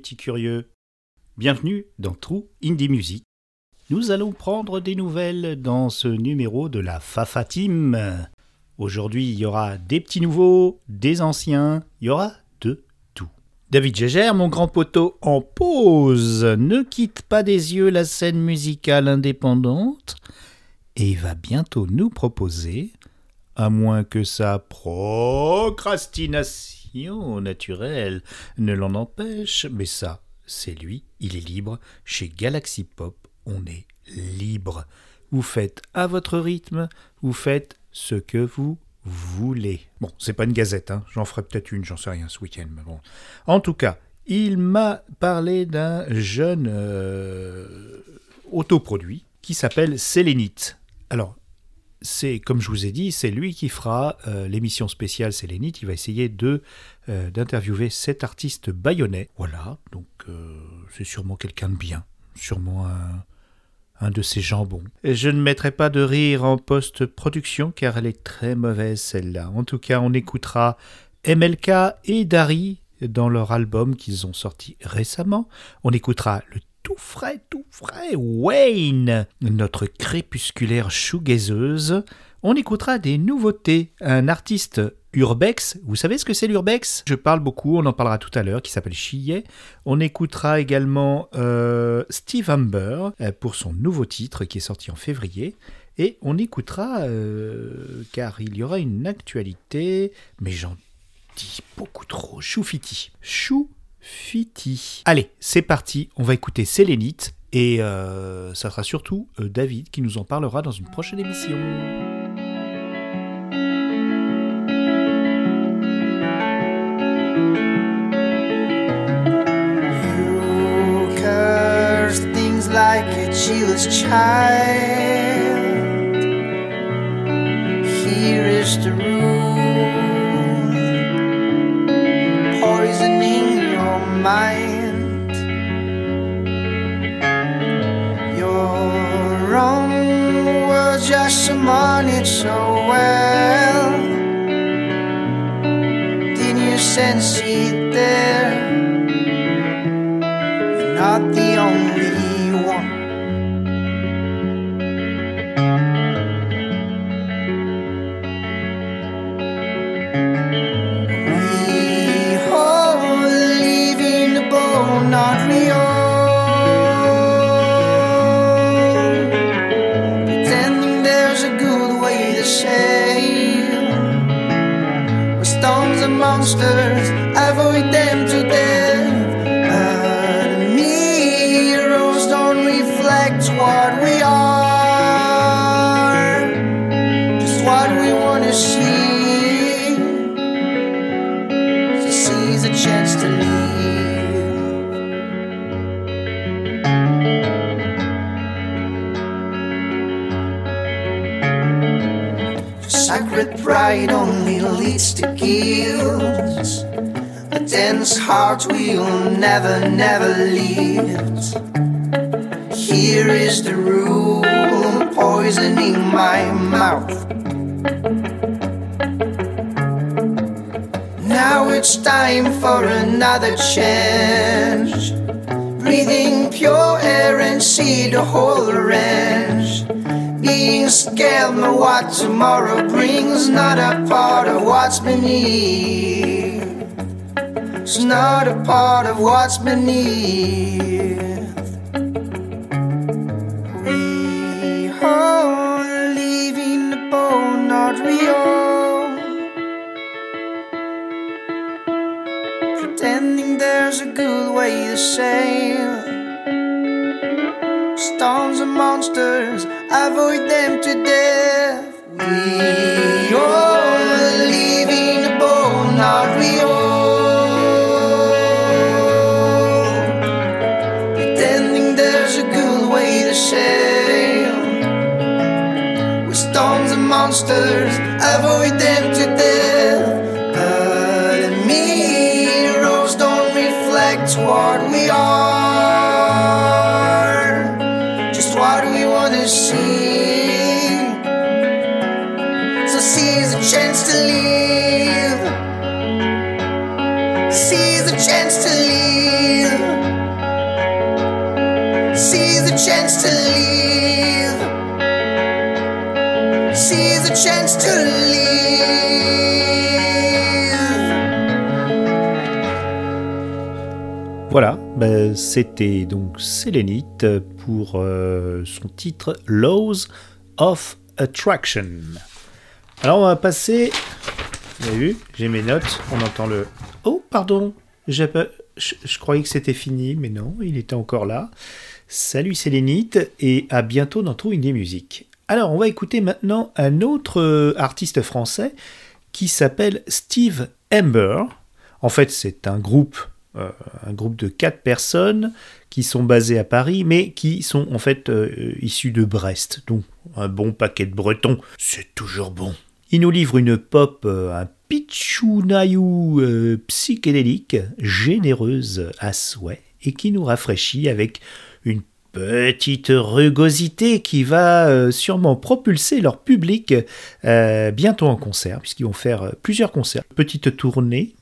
Curieux. Bienvenue dans True Indie Music. Nous allons prendre des nouvelles dans ce numéro de la Fafa Team. Aujourd'hui, il y aura des petits nouveaux, des anciens, il y aura de tout. David Gégère, mon grand poteau en pause, ne quitte pas des yeux la scène musicale indépendante et va bientôt nous proposer, à moins que sa procrastination naturel ne l'en empêche, mais ça, c'est lui, il est libre. Chez Galaxy Pop, on est libre. Vous faites à votre rythme, vous faites ce que vous voulez. Bon, c'est pas une gazette, hein. j'en ferai peut-être une, j'en sais rien ce week-end, mais bon. En tout cas, il m'a parlé d'un jeune euh, autoproduit qui s'appelle Sélénite. Alors, c'est comme je vous ai dit, c'est lui qui fera euh, l'émission spéciale Sélénite. Il va essayer de euh, d'interviewer cet artiste bayonnais. Voilà, donc euh, c'est sûrement quelqu'un de bien, sûrement un, un de ces jambons. Et je ne mettrai pas de rire en post-production car elle est très mauvaise celle-là. En tout cas, on écoutera MLK et Dari dans leur album qu'ils ont sorti récemment. On écoutera le tout frais, tout frais, Wayne, notre crépusculaire shoegazeuse. On écoutera des nouveautés. Un artiste urbex, vous savez ce que c'est l'urbex? Je parle beaucoup, on en parlera tout à l'heure, qui s'appelle Chillet. On écoutera également euh, Steve Amber euh, pour son nouveau titre qui est sorti en février. Et on écoutera, euh, car il y aura une actualité, mais j'en dis beaucoup trop, Choufiti. Chou Fiti. Allez, c'est parti, on va écouter Sélénite et euh, ça sera surtout euh, David qui nous en parlera dans une prochaine émission. Mind. Your own words just someone so well. Didn't you sense it there? monster heart will never, never lift. Here is the rule, poisoning my mouth. Now it's time for another change. Breathing pure air and see the whole range. Being scared of what tomorrow brings, not a part of what's beneath. It's not a part of what's beneath. We live in the boat, not real. Pretending there's a good way to sail. Storms and monsters, avoid them to death. We all monsters ever we Voilà, ben, c'était donc Sélénite pour euh, son titre Laws of Attraction. Alors on va passer. Vous avez vu J'ai mes notes, on entend le. Oh, pardon je, je croyais que c'était fini, mais non, il était encore là. Salut Sélénite et à bientôt dans Trou Indie Music. Alors on va écouter maintenant un autre euh, artiste français qui s'appelle Steve Amber. En fait, c'est un groupe, un groupe de quatre personnes qui sont basées à Paris, mais qui sont en fait euh, issus de Brest. Donc, un bon paquet de Bretons, c'est toujours bon. Il nous livre une pop, euh, un pichounayou euh, psychédélique, généreuse à souhait, et qui nous rafraîchit avec une petite rugosité qui va euh, sûrement propulser leur public euh, bientôt en concert, puisqu'ils vont faire euh, plusieurs concerts. Petite tournée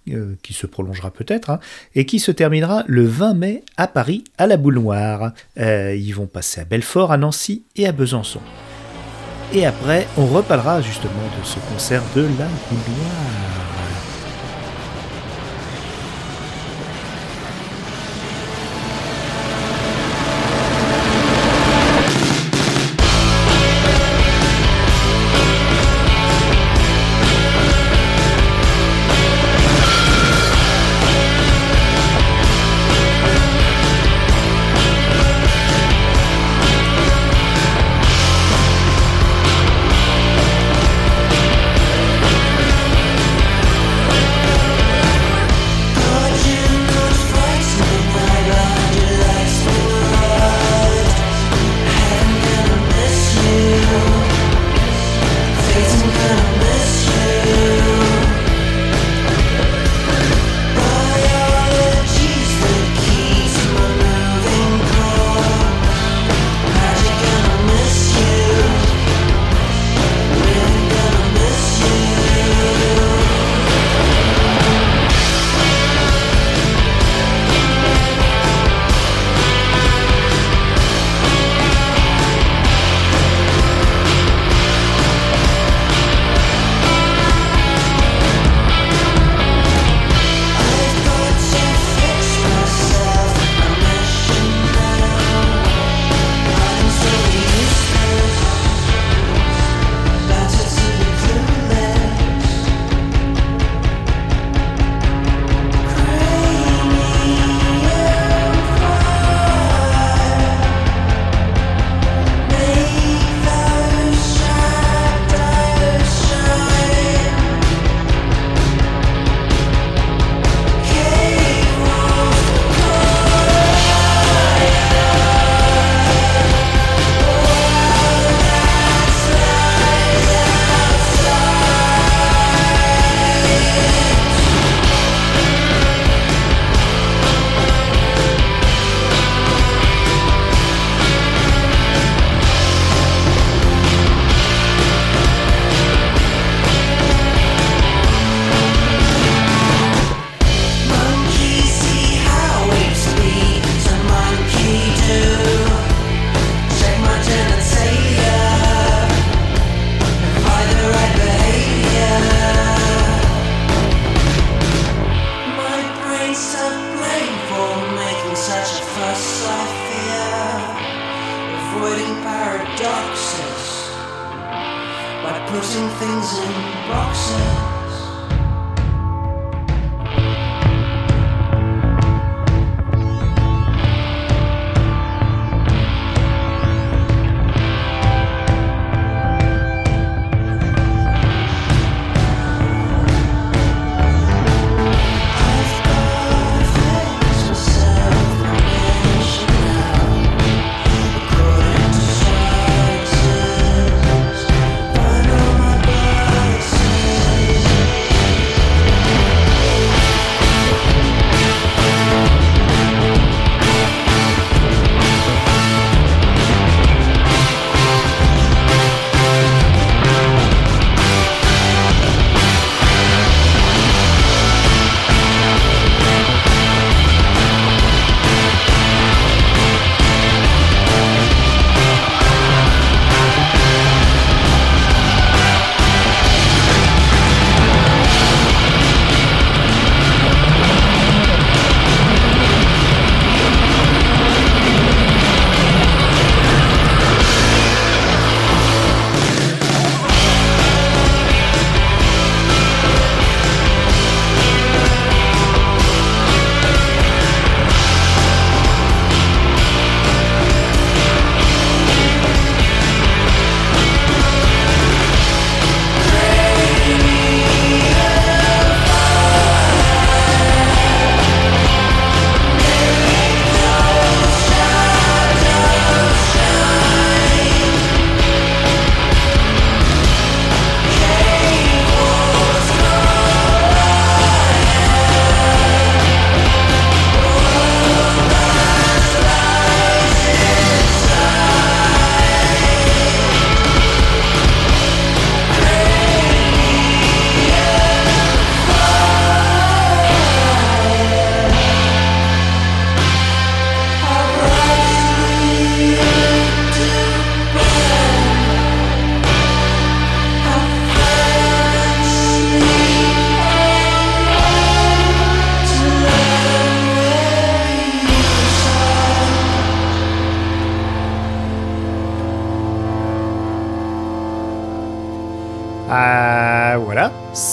qui se prolongera peut-être, hein, et qui se terminera le 20 mai à Paris, à la Boule Noire. Ils vont passer à Belfort, à Nancy et à Besançon. Et après, on reparlera justement de ce concert de la Boule.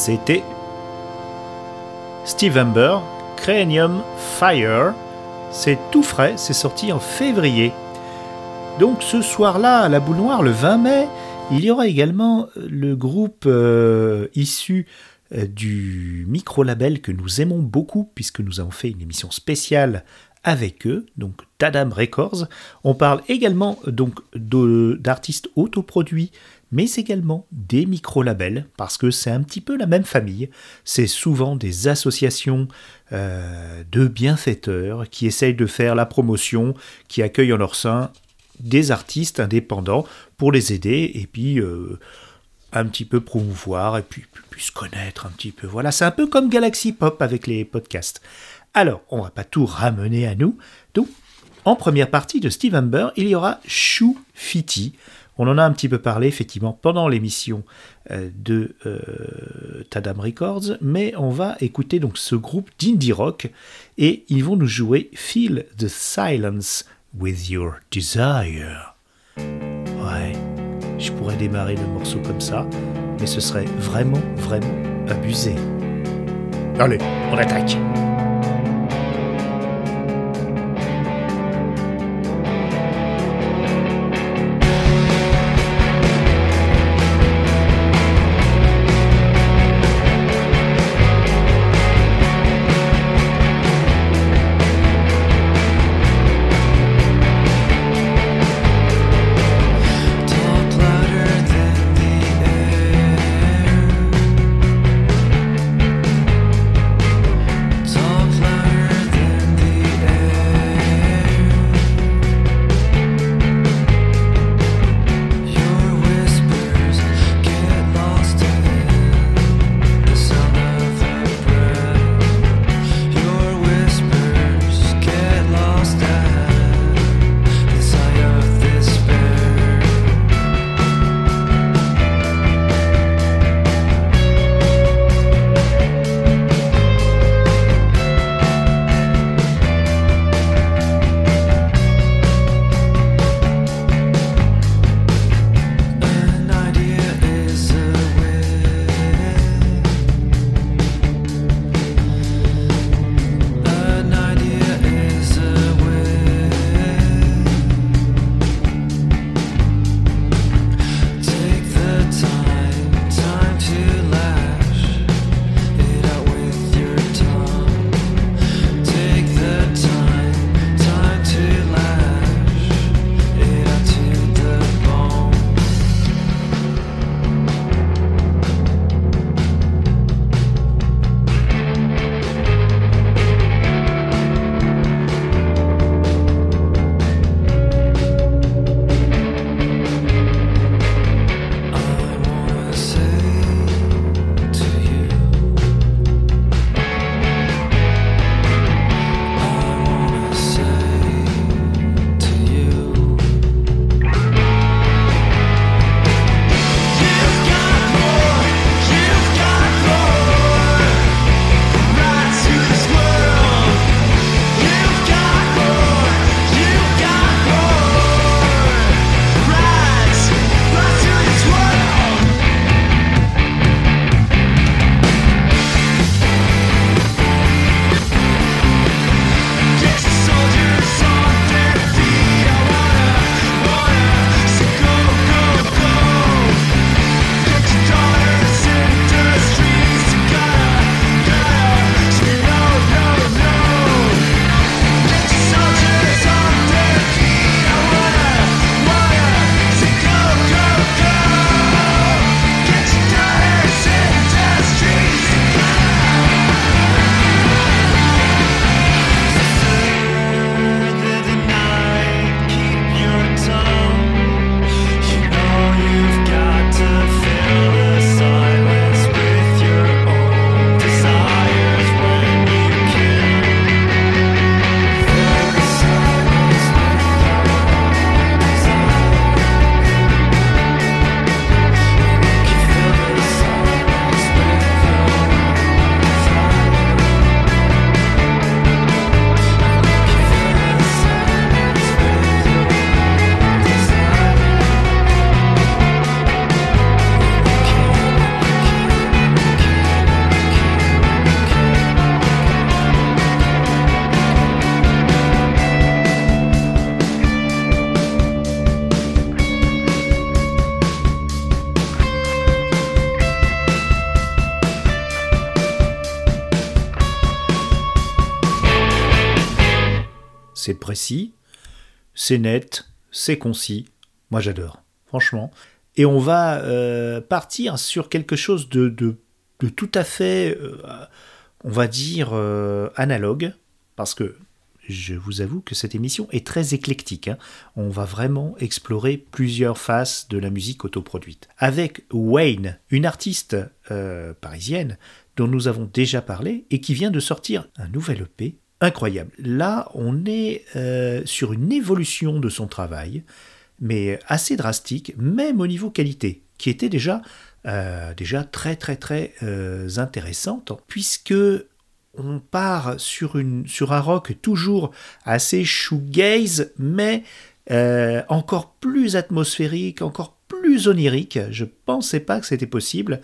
C'était Steve Amber, Cranium Fire. C'est tout frais, c'est sorti en février. Donc ce soir-là, à la boule noire, le 20 mai, il y aura également le groupe euh, issu euh, du micro-label que nous aimons beaucoup, puisque nous avons fait une émission spéciale avec eux, donc Tadam Records. On parle également donc d'artistes autoproduits, mais également des micro-labels, parce que c'est un petit peu la même famille. C'est souvent des associations euh, de bienfaiteurs qui essayent de faire la promotion, qui accueillent en leur sein des artistes indépendants pour les aider et puis euh, un petit peu promouvoir et puis, se connaître un petit peu. Voilà, c'est un peu comme Galaxy Pop avec les podcasts. Alors, on va pas tout ramener à nous. Donc, en première partie de Steve Amber, il y aura Chou Fiti. On en a un petit peu parlé effectivement pendant l'émission euh, de euh, Tadam Records, mais on va écouter donc ce groupe d'indie rock et ils vont nous jouer Feel the Silence with Your Desire. Ouais, je pourrais démarrer le morceau comme ça, mais ce serait vraiment, vraiment abusé. Allez, on attaque. Précis, c'est net, c'est concis. Moi j'adore, franchement. Et on va euh, partir sur quelque chose de, de, tout à fait, euh, on va dire, euh, analogue, parce que je vous avoue que cette émission est très éclectique. Hein. On va vraiment explorer plusieurs faces de la musique autoproduite. Avec Wayne, une artiste parisienne dont nous avons déjà parlé et qui vient de sortir un nouvel EP incroyable. Là, on est euh, sur une évolution de son travail, mais assez drastique, même au niveau qualité, qui était déjà, euh, déjà très très très euh, intéressante, puisque on part sur, un rock toujours assez shoegaze, mais encore plus atmosphérique, encore plus onirique. Je pensais pas que c'était possible.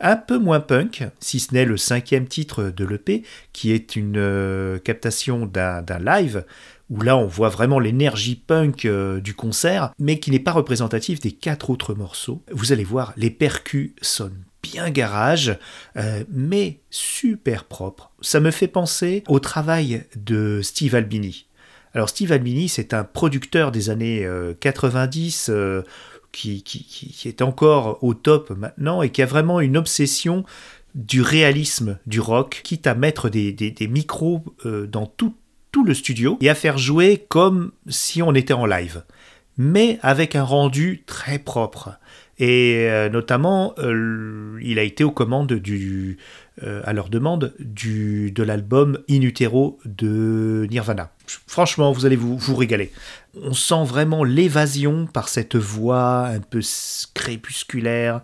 Un peu moins punk, si ce n'est le cinquième titre de l'EP, qui est une euh, captation d'un live où là on voit vraiment l'énergie punk euh, du concert, mais qui n'est pas représentatif des quatre autres morceaux. Vous allez voir, les percus sonnent bien garage, euh, mais super propre. Ça me fait penser au travail de Steve Albini. Alors Steve Albini, c'est un producteur des années 90 qui, est encore au top maintenant et qui a vraiment une obsession du réalisme du rock, quitte à mettre des, micros euh, dans tout, tout le studio et à faire jouer comme si on était en live, mais avec un rendu très propre. Et euh, notamment, euh, il a été aux commandes du, à leur demande du, de l'album In Utero de Nirvana. Franchement, vous allez vous, vous régaler on sent vraiment l'évasion par cette voix un peu crépusculaire,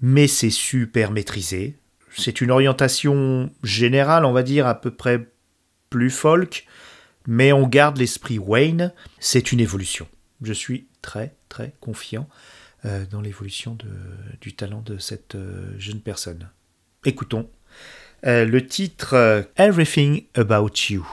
mais c'est super maîtrisé. C'est une orientation générale, on va dire, à peu près plus folk, mais on garde l'esprit Wayne. C'est une évolution. Je suis très très confiant euh, dans l'évolution du talent de cette euh, jeune personne. Écoutons euh, le titre Everything About You.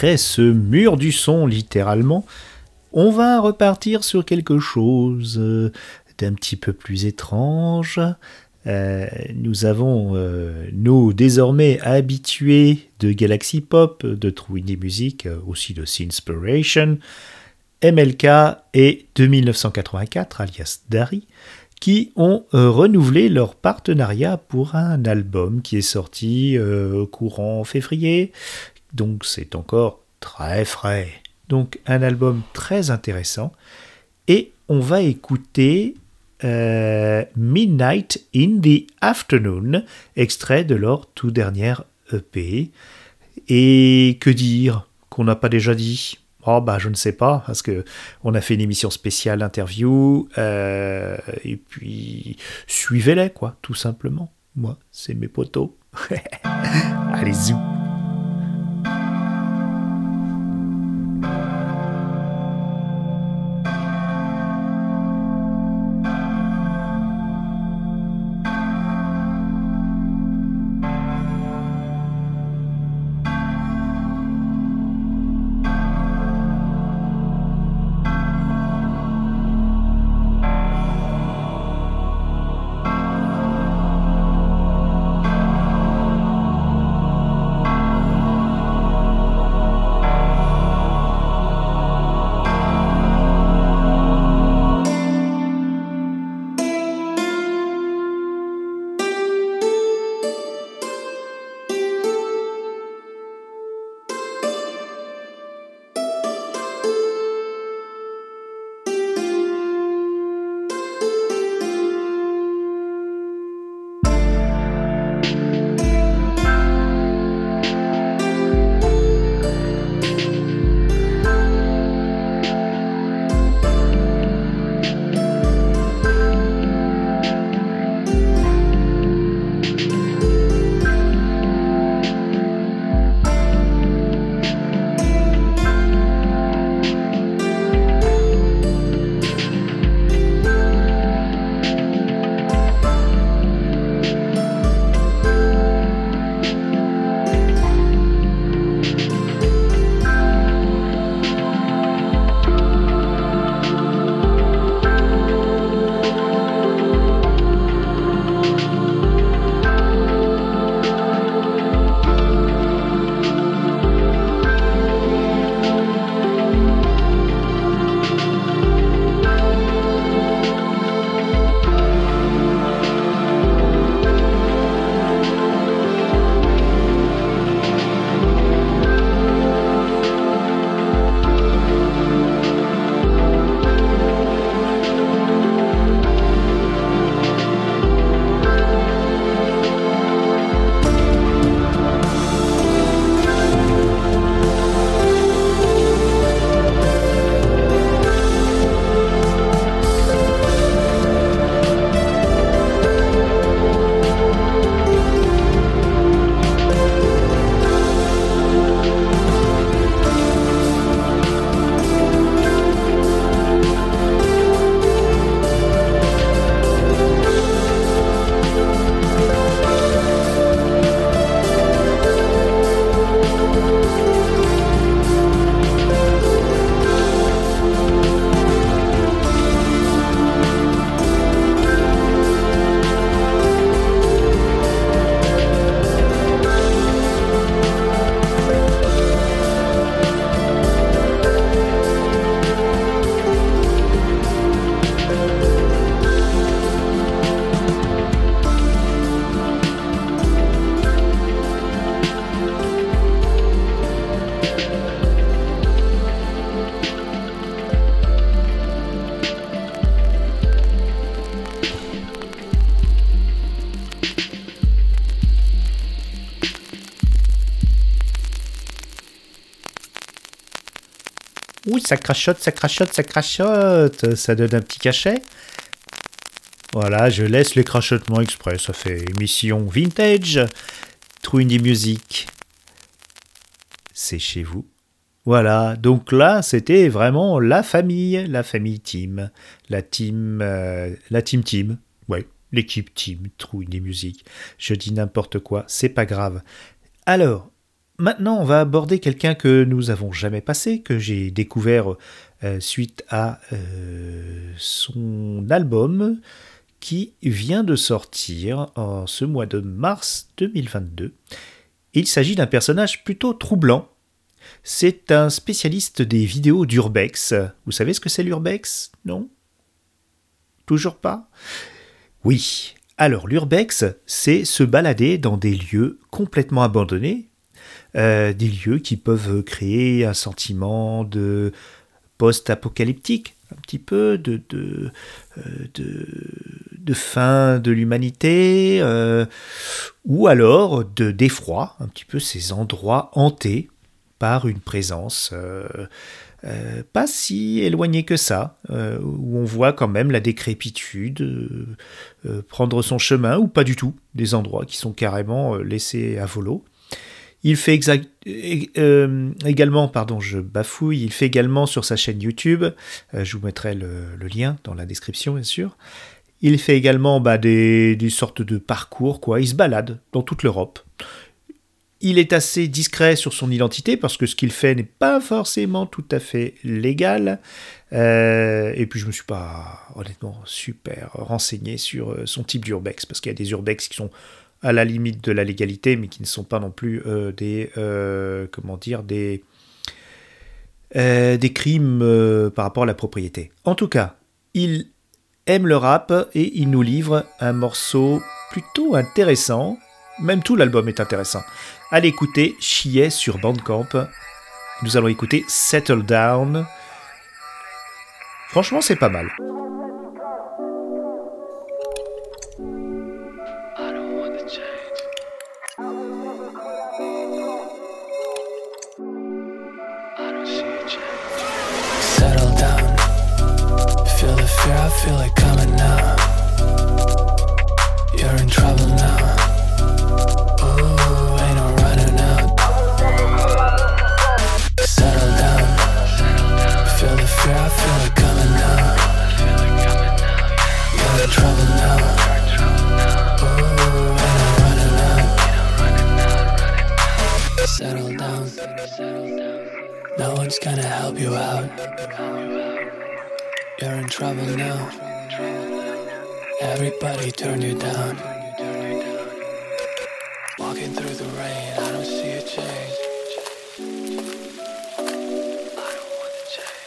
Après ce mur du son littéralement, on va repartir sur quelque chose euh, d'un petit peu plus étrange. Euh, nous avons, euh, nous désormais habitués de Galaxy Pop, de True Indie Music, aussi de Sinspiration, MLK et de 1984, alias Dari, qui ont renouvelé leur partenariat pour un album qui est sorti courant février, donc c'est encore très frais. Donc un album très intéressant. Et on va écouter euh, Midnight in the Afternoon, extrait de leur tout dernier EP. Et que dire qu'on n'a pas déjà dit? Oh bah je ne sais pas parce que on a fait une émission spéciale interview euh, et puis suivez-les quoi tout simplement. Moi c'est mes potos. Allez zou. Ça crachote, ça crachote, ça crachote. Ça donne un petit cachet. Voilà, je laisse les crachotements exprès. Ça fait émission vintage. Indie Music. C'est chez vous. Voilà, donc là, c'était vraiment la famille, la famille team, la team, euh, la team team, ouais, l'équipe team, True Indie Music. Je dis n'importe quoi, c'est pas grave. Alors, maintenant, on va aborder quelqu'un que nous avons jamais passé, que j'ai découvert euh, suite à euh, son album qui vient de sortir en ce mois de mars 2022. Il s'agit d'un personnage plutôt troublant. C'est un spécialiste des vidéos d'Urbex. Vous savez ce que c'est l'Urbex? Non? Toujours pas? Oui. Alors l'Urbex, c'est se balader dans des lieux complètement abandonnés, des lieux qui peuvent créer un sentiment de post-apocalyptique, un petit peu de, euh, fin de l'humanité, euh, ou alors de d'effroi, un petit peu ces endroits hantés par une présence euh, pas si éloignée que ça, où on voit quand même la décrépitude prendre son chemin, ou pas du tout, des endroits qui sont carrément laissés à volo. Il fait euh, également, pardon, je bafouille, il fait également sur sa chaîne YouTube, euh, je vous mettrai le, lien dans la description bien sûr, il fait également bah, des, sortes de parcours, quoi. il se balade dans toute l'Europe. Il est assez discret sur son identité parce que ce qu'il fait n'est pas forcément tout à fait légal. Euh, et puis je me suis pas honnêtement super renseigné sur son type d'urbex parce qu'il y a des urbex qui sont à la limite de la légalité, mais qui ne sont pas non plus euh, des, euh, comment dire, des, euh, crimes par rapport à la propriété. En tout cas, il aime le rap et il nous livre un morceau plutôt intéressant. Même tout l'album est intéressant. Allez écouter Chier sur Bandcamp. Nous allons écouter Settle Down. Franchement, c'est pas mal. One's gonna help you out. You're in trouble now. Everybody turn you down. Walking through the rain, I don't see a change.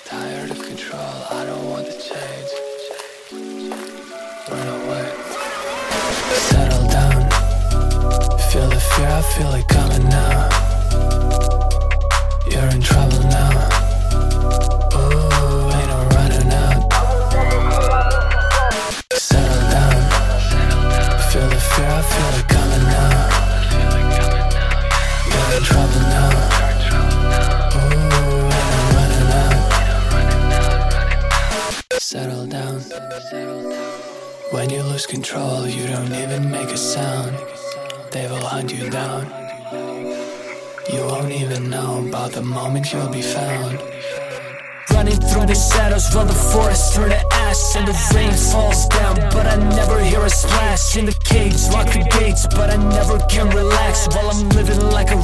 Tired of control, I don't want to change. Run away. Settle down. Feel the fear, I feel it coming now. You're in trouble now. When you lose control, you don't even make a sound. They will hunt you down. You won't even know about the moment you'll be found. Running through the shadows while the forest turn to ash and the rain falls down, but I never hear a splash. In the cage, lock the gates, but I never can relax while I'm living like a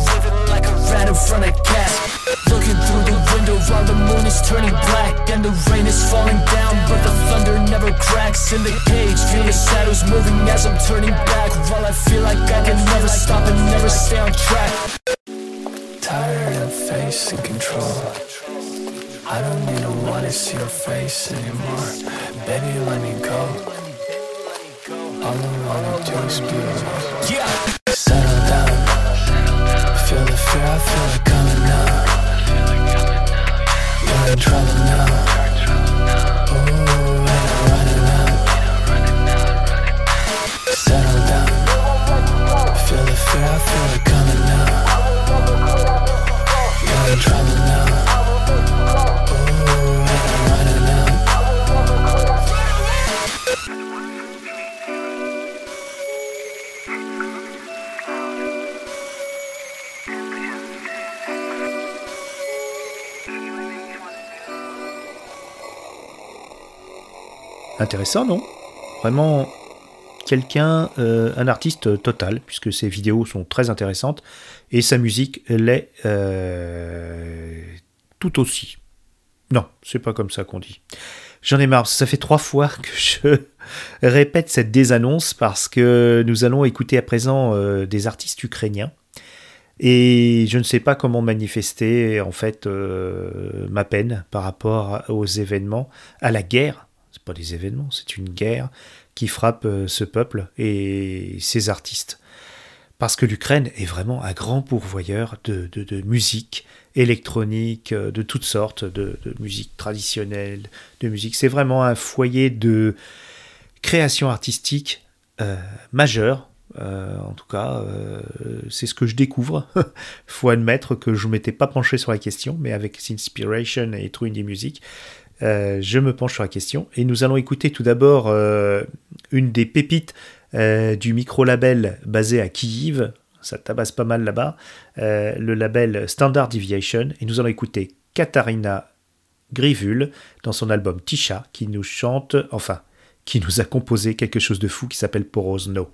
like a rat in front of gas. Looking through the window while the moon is turning black and the rain is falling down, but the thunder never cracks. In the cage, feel the shadows moving as I'm turning back while I feel like I can never stop and never stay on track. Tired of facing control. I don't even wanna see your face anymore. Baby, let me go. All I wanna do is be alone. Yeah. Settle down. Feel the fear, I feel it coming now. You're in trouble now. Ooh, ain't running out. Settle down. Feel the fear, I feel it coming Intéressant, non? Vraiment quelqu'un, euh, un artiste total, puisque ses vidéos sont très intéressantes et sa musique l'est euh, tout aussi. Non, c'est pas comme ça qu'on dit. J'en ai marre, ça fait trois fois que je répète cette désannonce parce que nous allons écouter à présent euh, des artistes ukrainiens. Et je ne sais pas comment manifester en fait ma peine par rapport aux événements, à la guerre. Des événements, c'est une guerre qui frappe euh, ce peuple et ses artistes. Parce que l'Ukraine est vraiment un grand pourvoyeur de, musique électronique, euh, de toutes sortes, de, musique traditionnelle, de musique. C'est vraiment un foyer de création artistique majeure euh, en tout cas, euh, c'est ce que je découvre. faut admettre que je m'étais pas penché sur la question, mais avec Inspiration et True Indie Music, euh, je me penche sur la question. Et nous allons écouter tout d'abord une des pépites du micro-label basé à Kiev. Ça tabasse pas mal là-bas. le label Standard Deviation. Et nous allons écouter Katharina Grivul dans son album Tisha qui nous chante, enfin, qui nous a composé quelque chose de fou qui s'appelle Porosno.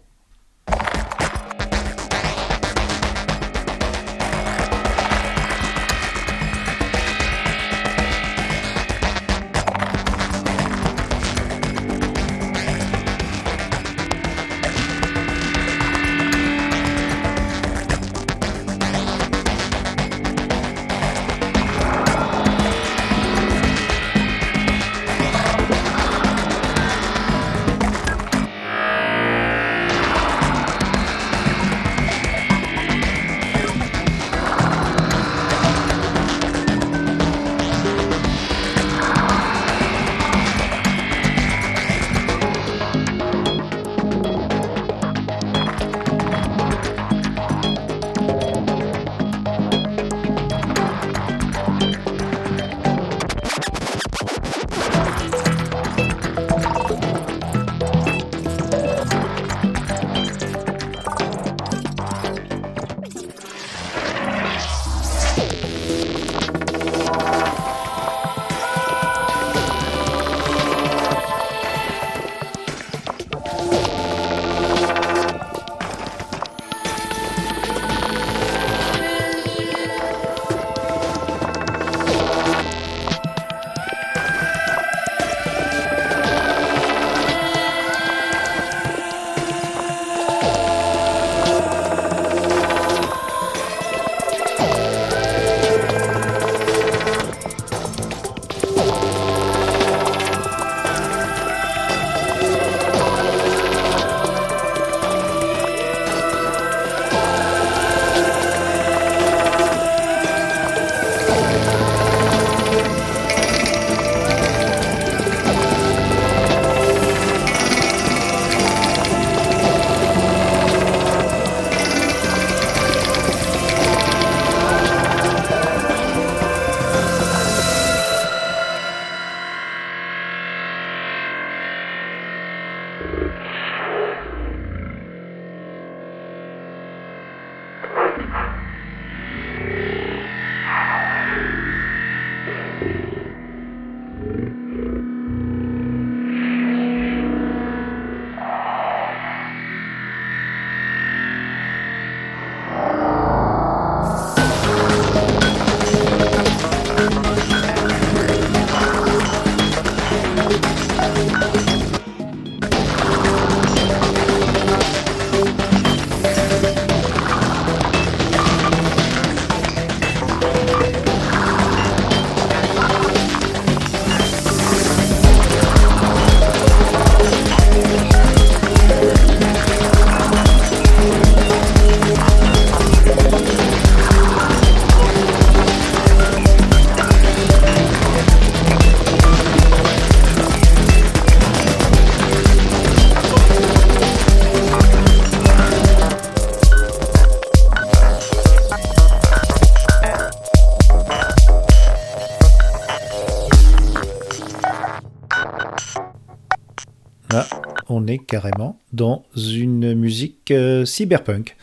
Carrément dans une musique euh, cyberpunk.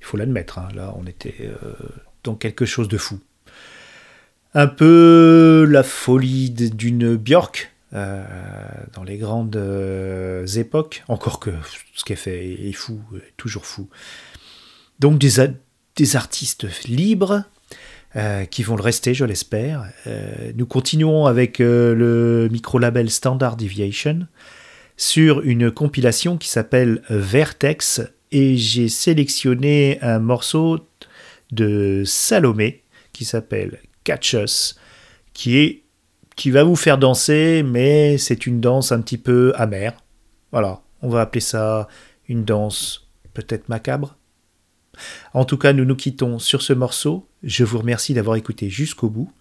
Il faut l'admettre, hein. là on était euh, dans quelque chose de fou. Un peu la folie d'une Björk, euh, dans les grandes époques, encore que ce qu'elle fait est fou, toujours fou. Donc des, artistes libres, qui vont le rester, je l'espère. nous continuons avec le micro-label Standard Deviation sur une compilation qui s'appelle Vertex et j'ai sélectionné un morceau de Salomé qui s'appelle Catch Us qui est qui va vous faire danser, mais c'est une danse un petit peu amère. Voilà, on va appeler ça une danse peut-être macabre. En tout cas, nous nous quittons sur ce morceau. Je vous remercie d'avoir écouté jusqu'au bout.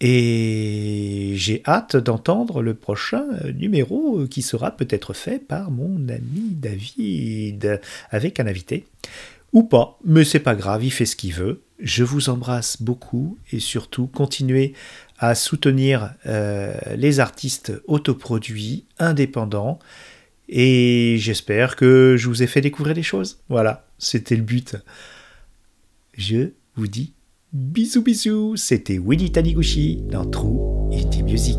Et j'ai hâte d'entendre le prochain numéro qui sera peut-être fait par mon ami David avec un invité. Ou pas, mais c'est pas grave, il fait ce qu'il veut. Je vous embrasse beaucoup et surtout continuez à soutenir euh, les artistes autoproduits, indépendants. Et j'espère que je vous ai fait découvrir des choses. Voilà, c'était le but. Je vous dis Bisous bisous, c'était Willy Taniguchi dans True Indie Music.